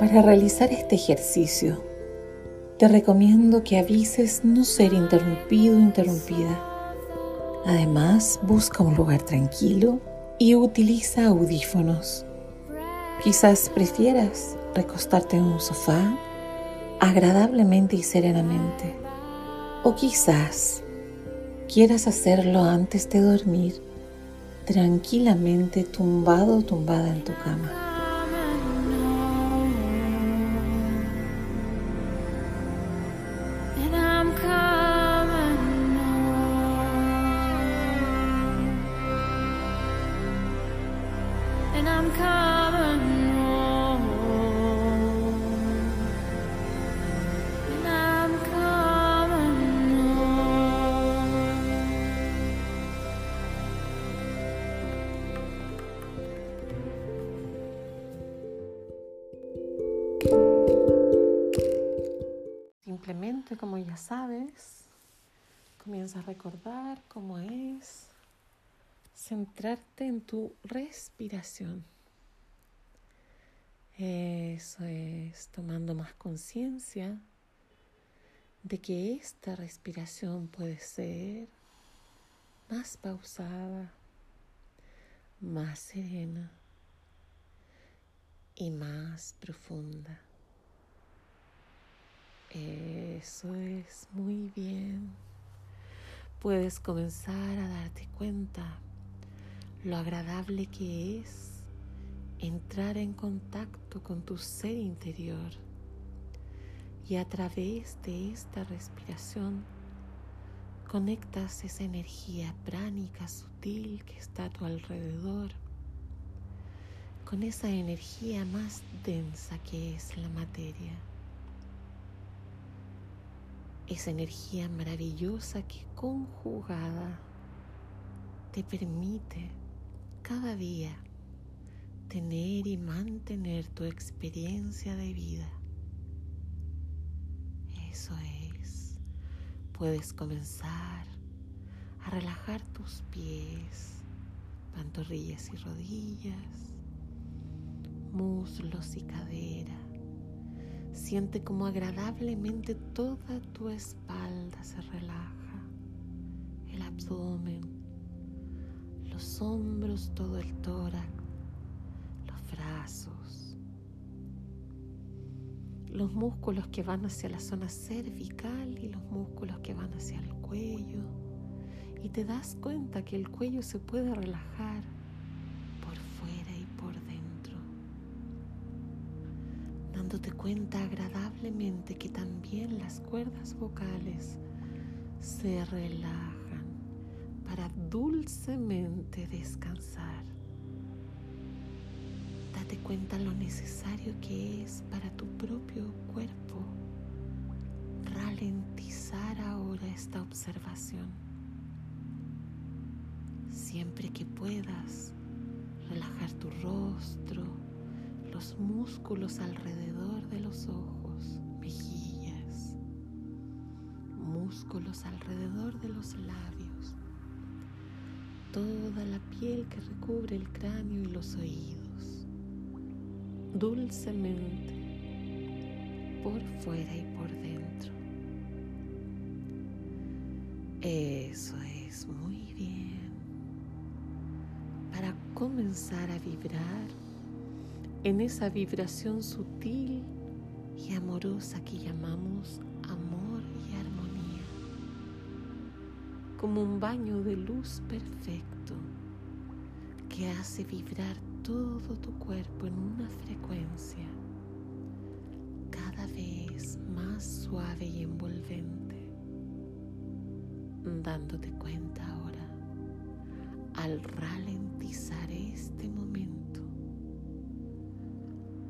Para realizar este ejercicio, te recomiendo que avises no ser interrumpido o interrumpida. Además, busca un lugar tranquilo y utiliza audífonos. Quizás prefieras recostarte en un sofá agradablemente y serenamente. O quizás quieras hacerlo antes de dormir tranquilamente tumbado o tumbada en tu cama. Como ya sabes, comienza a recordar cómo es centrarte en tu respiración. Eso es, tomando más conciencia de que esta respiración puede ser más pausada, más serena y más profunda. Eso es muy bien. Puedes comenzar a darte cuenta lo agradable que es entrar en contacto con tu ser interior y a través de esta respiración conectas esa energía pránica sutil que está a tu alrededor con esa energía más densa que es la materia esa energía maravillosa que conjugada te permite cada día tener y mantener tu experiencia de vida. Eso es. Puedes comenzar a relajar tus pies, pantorrillas y rodillas, muslos y cadera Siente como agradablemente toda tu espalda se relaja, el abdomen, los hombros, todo el tórax, los brazos, los músculos que van hacia la zona cervical y los músculos que van hacia el cuello. Y te das cuenta que el cuello se puede relajar dándote cuenta agradablemente que también las cuerdas vocales se relajan para dulcemente descansar. Date cuenta lo necesario que es para tu propio cuerpo ralentizar ahora esta observación. Siempre que puedas, relajar tu rostro, los músculos alrededor de los ojos, mejillas, músculos alrededor de los labios, toda la piel que recubre el cráneo y los oídos, dulcemente, por fuera y por dentro. Eso es muy bien. Para comenzar a vibrar, en esa vibración sutil y amorosa que llamamos amor y armonía, como un baño de luz perfecto que hace vibrar todo tu cuerpo en una frecuencia cada vez más suave y envolvente, dándote cuenta ahora al ralentizar este momento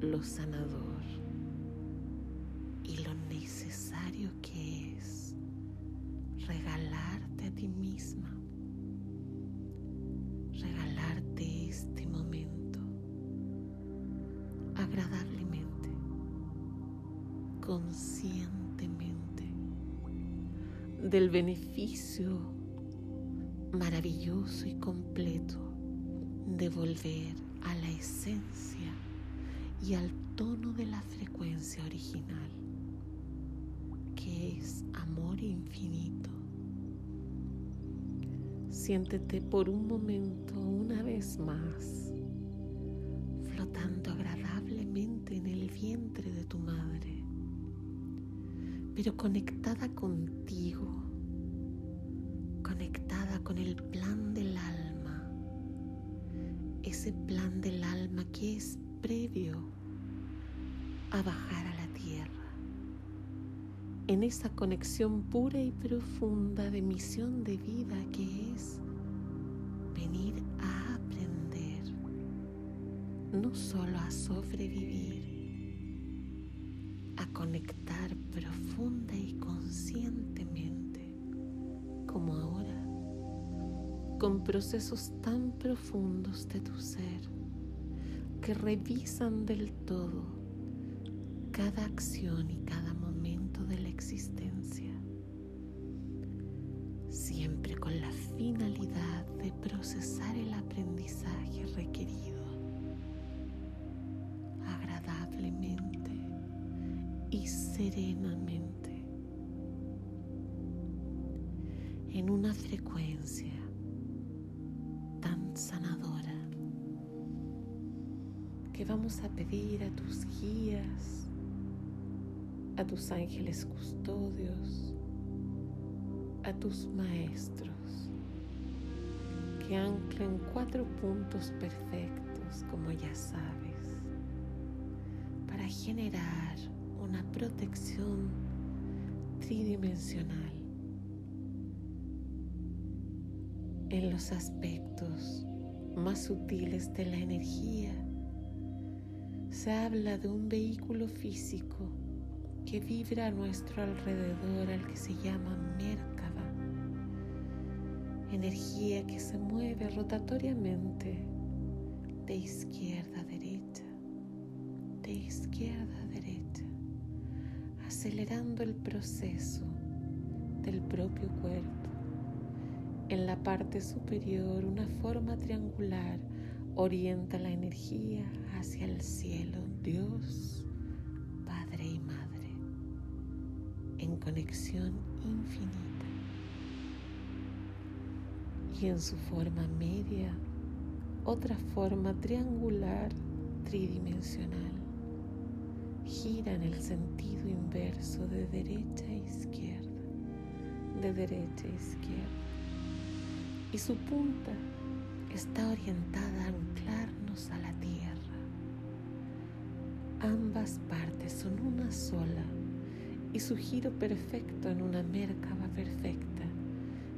lo sanador y lo necesario que es regalarte a ti misma, regalarte este momento agradablemente, conscientemente del beneficio maravilloso y completo de volver a la esencia y al tono de la frecuencia original, que es amor infinito. Siéntete por un momento una vez más flotando agradablemente en el vientre de tu madre, pero conectada contigo, conectada con el plan del alma, ese plan del alma que es previo a bajar a la tierra, en esa conexión pura y profunda de misión de vida que es venir a aprender, no solo a sobrevivir, a conectar profunda y conscientemente como ahora, con procesos tan profundos de tu ser que revisan del todo cada acción y cada momento de la existencia, siempre con la finalidad de procesar el aprendizaje requerido agradablemente y serenamente. En una frecuencia que vamos a pedir a tus guías, a tus ángeles custodios, a tus maestros, que anclen cuatro puntos perfectos, como ya sabes, para generar una protección tridimensional en los aspectos más sutiles de la energía. Se habla de un vehículo físico que vibra a nuestro alrededor al que se llama Merkaba, energía que se mueve rotatoriamente de izquierda a derecha, de izquierda a derecha, acelerando el proceso del propio cuerpo. En la parte superior, una forma triangular orienta la energía hacia el cielo, Dios, Padre y Madre en conexión infinita. Y en su forma media, otra forma triangular tridimensional gira en el sentido inverso de derecha a izquierda, de derecha a izquierda. Y su punta está orientada a anclarnos a la tierra. Ambas partes son una sola y su giro perfecto en una Merkaba perfecta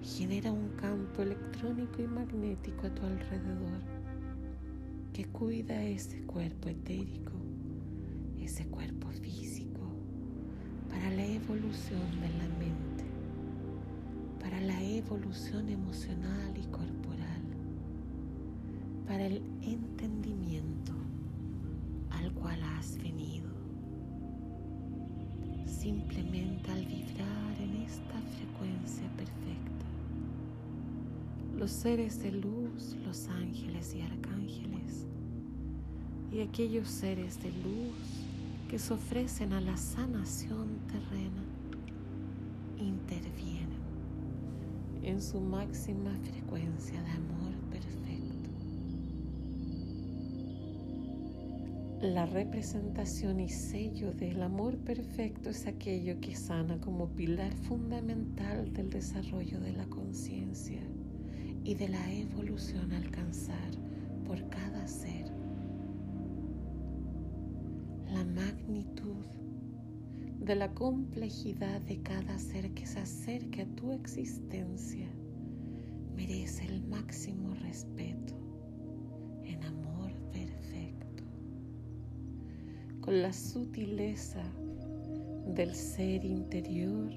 genera un campo electrónico y magnético a tu alrededor que cuida ese cuerpo etérico, ese cuerpo físico, para la evolución de la mente, para la evolución emocional y corporal, para el entendimiento al cual has venido simplemente al vibrar en esta frecuencia perfecta. Los seres de luz, los ángeles y arcángeles, y aquellos seres de luz que se ofrecen a la sanación terrena, intervienen en su máxima frecuencia de amor La representación y sello del amor perfecto es aquello que sana como pilar fundamental del desarrollo de la conciencia y de la evolución a alcanzar por cada ser. La magnitud de la complejidad de cada ser que se acerque a tu existencia merece el máximo respeto con la sutileza del ser interior,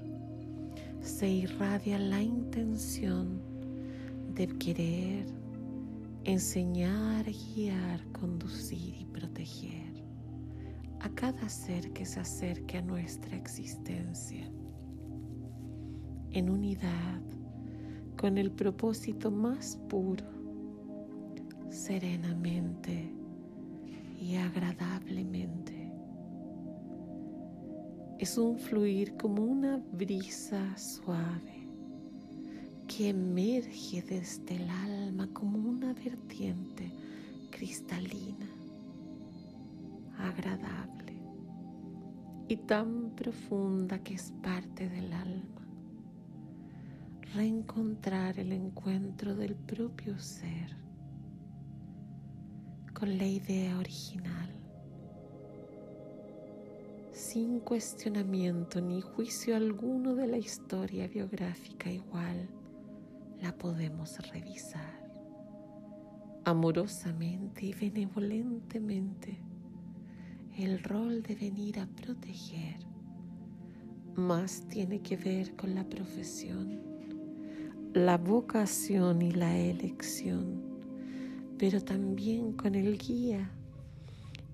se irradia la intención de querer enseñar, guiar, conducir y proteger a cada ser que se acerque a nuestra existencia en unidad con el propósito más puro, serenamente y agradablemente. Es un fluir como una brisa suave que emerge desde el alma como una vertiente cristalina, agradable y tan profunda que es parte del alma. Reencontrar el encuentro del propio ser con la idea original, sin cuestionamiento ni juicio alguno de la historia biográfica igual, la podemos revisar. Amorosamente y benevolentemente el rol de venir a proteger más tiene que ver con la profesión, la vocación y la elección, pero también con el guía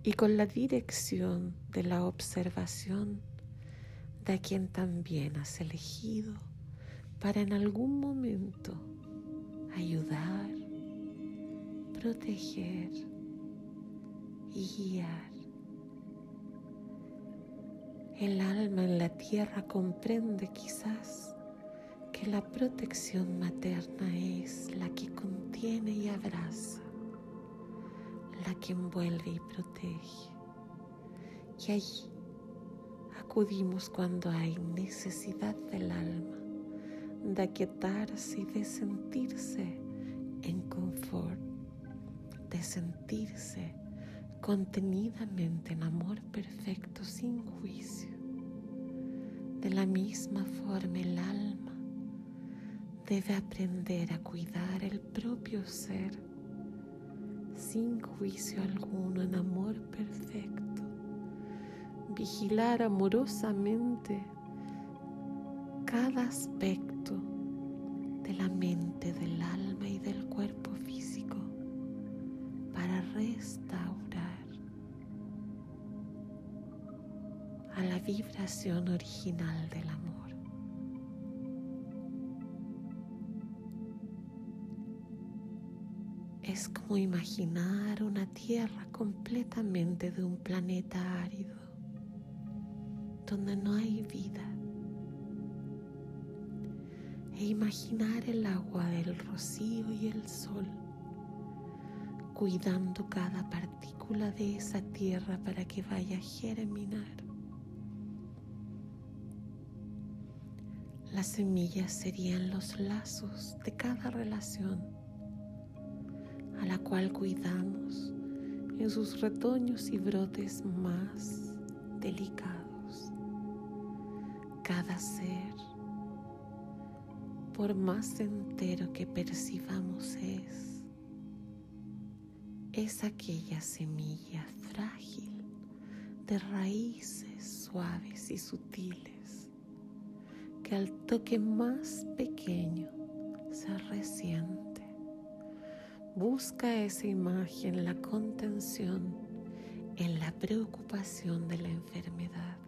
y con la dirección de la observación de quien también has elegido para en algún momento ayudar, proteger y guiar. El alma en la tierra comprende quizás que la protección materna es la que contiene y abraza, la que envuelve y protege. Y allí acudimos cuando hay necesidad del alma de aquietarse y de sentirse en confort, de sentirse contenidamente en amor perfecto sin juicio. De la misma forma el alma debe aprender a cuidar el propio ser sin juicio alguno en amor perfecto. Vigilar amorosamente cada aspecto de la mente, del alma y del cuerpo físico para restaurar a la vibración original del amor. Es como imaginar una tierra completamente de un planeta árido, donde no hay vida. E imaginar el agua del rocío y el sol, cuidando cada partícula de esa tierra para que vaya a germinar Las semillas serían los lazos de cada relación a la cual cuidamos en sus retoños y brotes más delicados. Cada ser, por más entero que percibamos es, es aquella semilla frágil de raíces suaves y sutiles al toque más pequeño se resiente. Busca esa imagen, la contención en la preocupación de la enfermedad.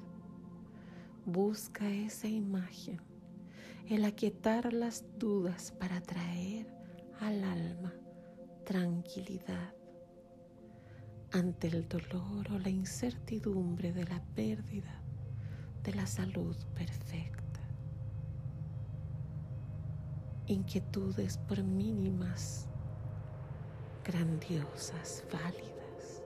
Busca esa imagen, el aquietar las dudas para traer al alma tranquilidad ante el dolor o la incertidumbre de la pérdida de la salud perfecta. inquietudes por mínimas, grandiosas, válidas,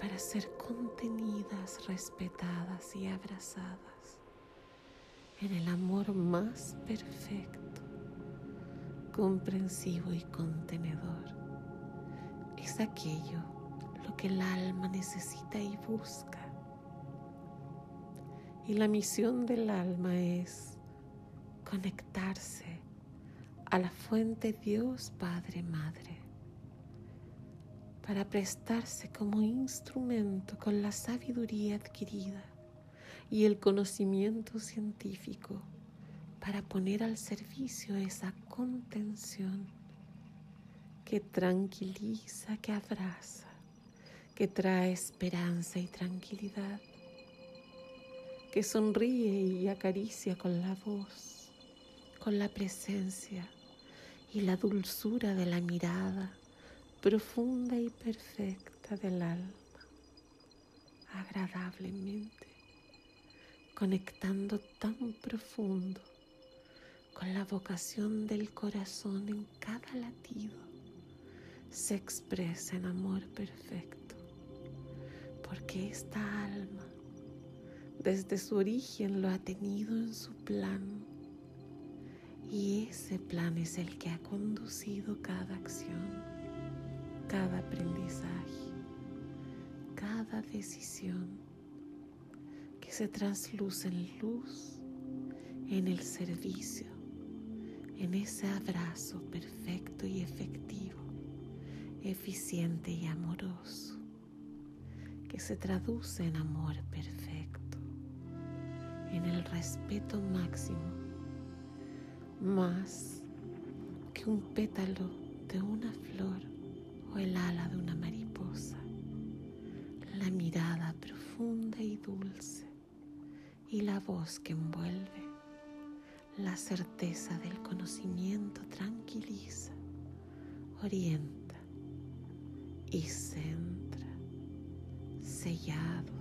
para ser contenidas, respetadas y abrazadas en el amor más perfecto, comprensivo y contenedor. Es aquello lo que el alma necesita y busca. Y la misión del alma es conectarse a la fuente Dios Padre Madre para prestarse como instrumento con la sabiduría adquirida y el conocimiento científico para poner al servicio esa contención que tranquiliza, que abraza, que trae esperanza y tranquilidad, que sonríe y acaricia con la voz con la presencia y la dulzura de la mirada profunda y perfecta del alma, agradablemente, conectando tan profundo con la vocación del corazón en cada latido, se expresa en amor perfecto, porque esta alma desde su origen lo ha tenido en su plan y ese plan es el que ha conducido cada acción cada aprendizaje, cada decisión que se trasluce en luz, en el servicio, en ese abrazo perfecto y efectivo, eficiente y amoroso, que se traduce en amor perfecto, en el respeto máximo, más que un pétalo de una flor el ala de una mariposa, la mirada profunda y dulce y la voz que envuelve, la certeza del conocimiento tranquiliza, orienta y centra, sellado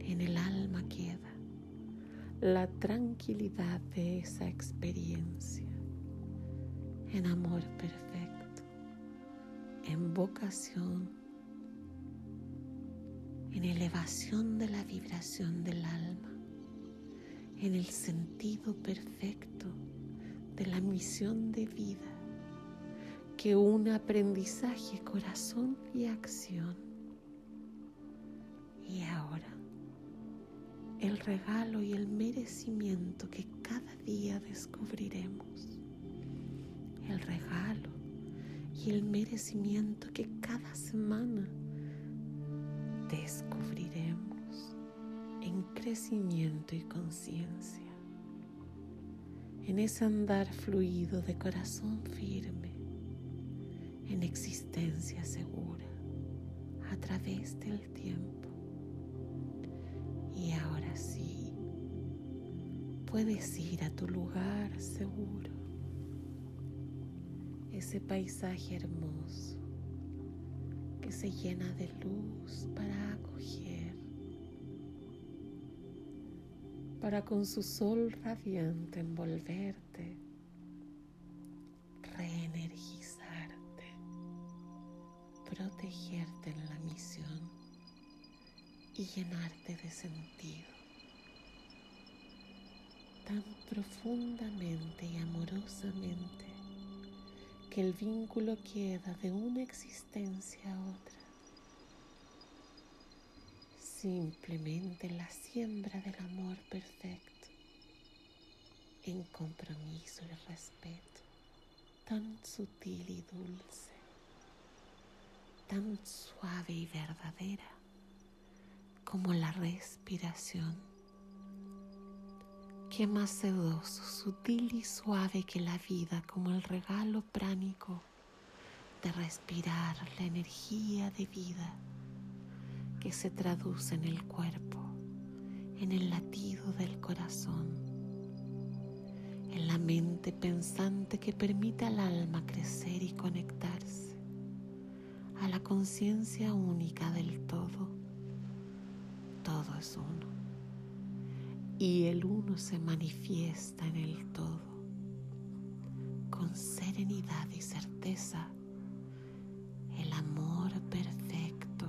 en el alma queda la tranquilidad de esa experiencia en amor perfecto en vocación, en elevación de la vibración del alma, en el sentido perfecto de la misión de vida que un aprendizaje, corazón y acción. Y ahora, el regalo y el merecimiento que cada día descubriremos. El regalo y el merecimiento que cada semana descubriremos en crecimiento y conciencia, en ese andar fluido de corazón firme, en existencia segura a través del tiempo. Y ahora sí, puedes ir a tu lugar seguro. Ese paisaje hermoso que se llena de luz para acoger, para con su sol radiante envolverte, reenergizarte, protegerte en la misión y llenarte de sentido tan profundamente y amorosamente que el vínculo queda de una existencia a otra. Simplemente la siembra del amor perfecto en compromiso y respeto, tan sutil y dulce, tan suave y verdadera como la respiración Más sedoso, sutil y suave que la vida, como el regalo pránico de respirar la energía de vida que se traduce en el cuerpo, en el latido del corazón, en la mente pensante que permite al alma crecer y conectarse a la conciencia única del todo. Todo es uno y el uno se manifiesta en el todo. Con serenidad y certeza, el amor perfecto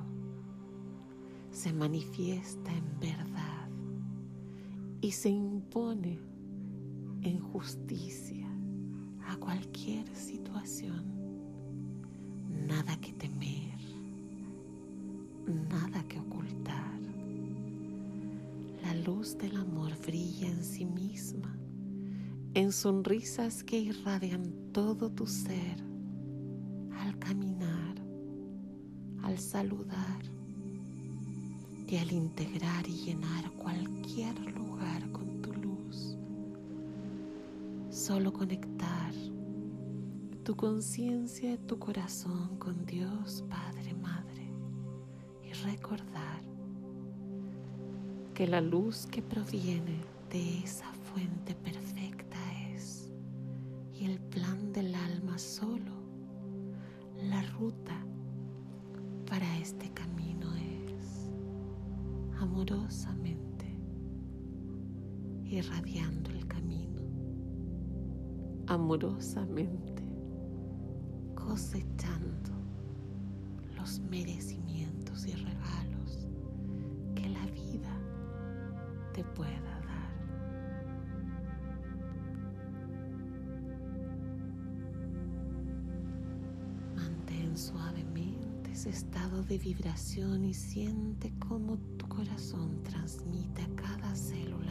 se manifiesta en verdad y se impone en justicia a cualquier situación. Nada que temer, nada que ocultar la luz del amor brilla en sí misma, en sonrisas que irradian todo tu ser al caminar, al saludar y al integrar y llenar cualquier lugar con tu luz. Solo conectar tu conciencia y tu corazón con Dios, Padre, que la luz que proviene de esa fuente perfecta es y el plan del alma solo la ruta para este camino es amorosamente irradiando el camino, amorosamente cosechando los merecimientos y regalos que la vida te pueda dar. Mantén suavemente ese estado de vibración y siente cómo tu corazón transmite a cada célula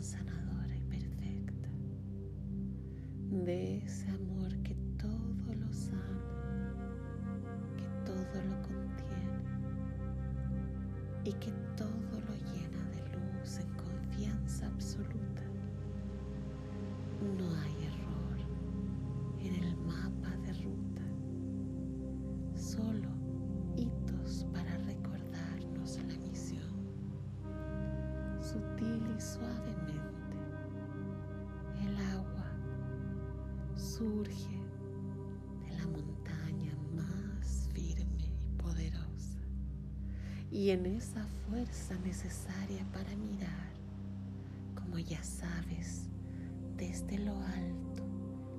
sanadora y perfecta de ese amor que todo lo sana, que todo lo contiene y que todo en esa fuerza necesaria para mirar, como ya sabes, desde lo alto,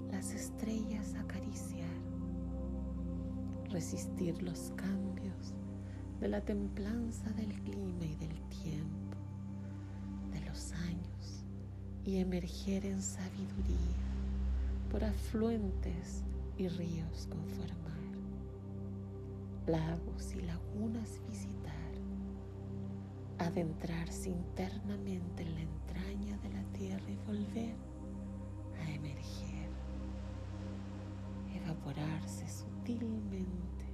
las estrellas acariciar, resistir los cambios de la templanza del clima y del tiempo, de los años, y emerger en sabiduría por afluentes y ríos conformar, lagos y lagunas visitar adentrarse internamente en la entraña de la tierra y volver a emerger, evaporarse sutilmente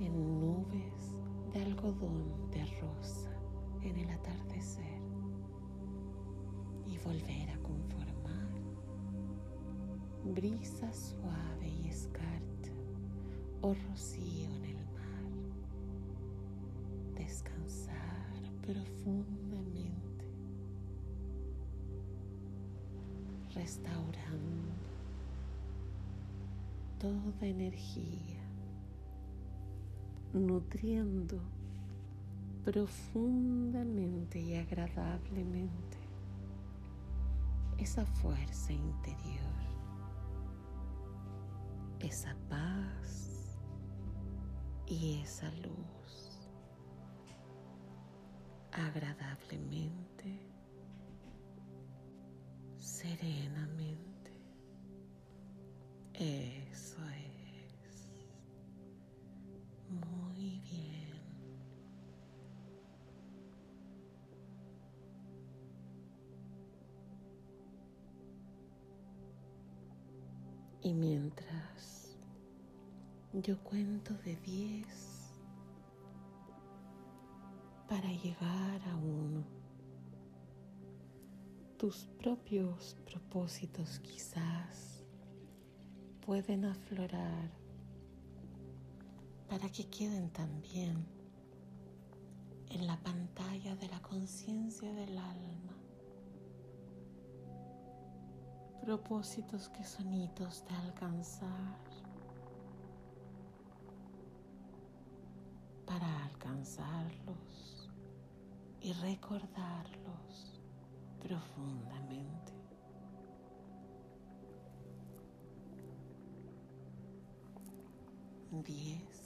en nubes de algodón de rosa en el atardecer y volver a conformar brisa suave y escarcha o rocío en el descansar profundamente, restaurando toda energía, nutriendo profundamente y agradablemente esa fuerza interior, esa paz y esa luz agradablemente, serenamente. Eso es. Muy bien. Y mientras yo cuento de diez, para llegar a uno. Tus propios propósitos quizás pueden aflorar para que queden también en la pantalla de la conciencia del alma. Propósitos que son hitos de alcanzar para alcanzarlos y recordarlos profundamente. Diez.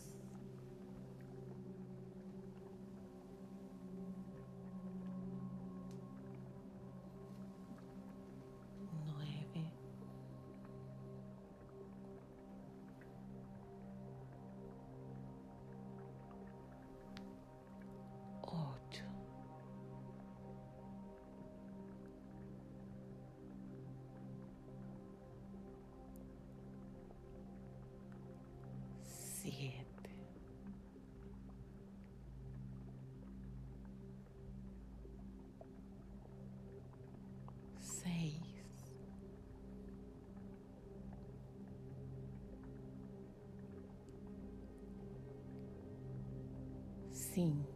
cinco,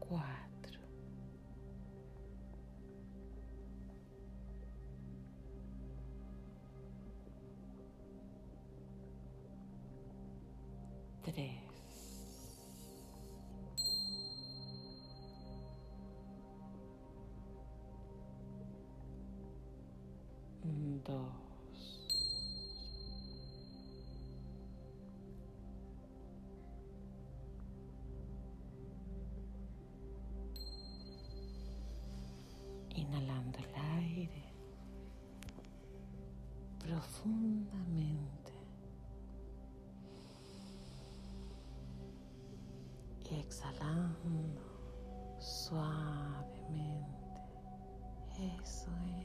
quatro, três. Um, dois. Profundamente y exhalando suavemente. Eso es.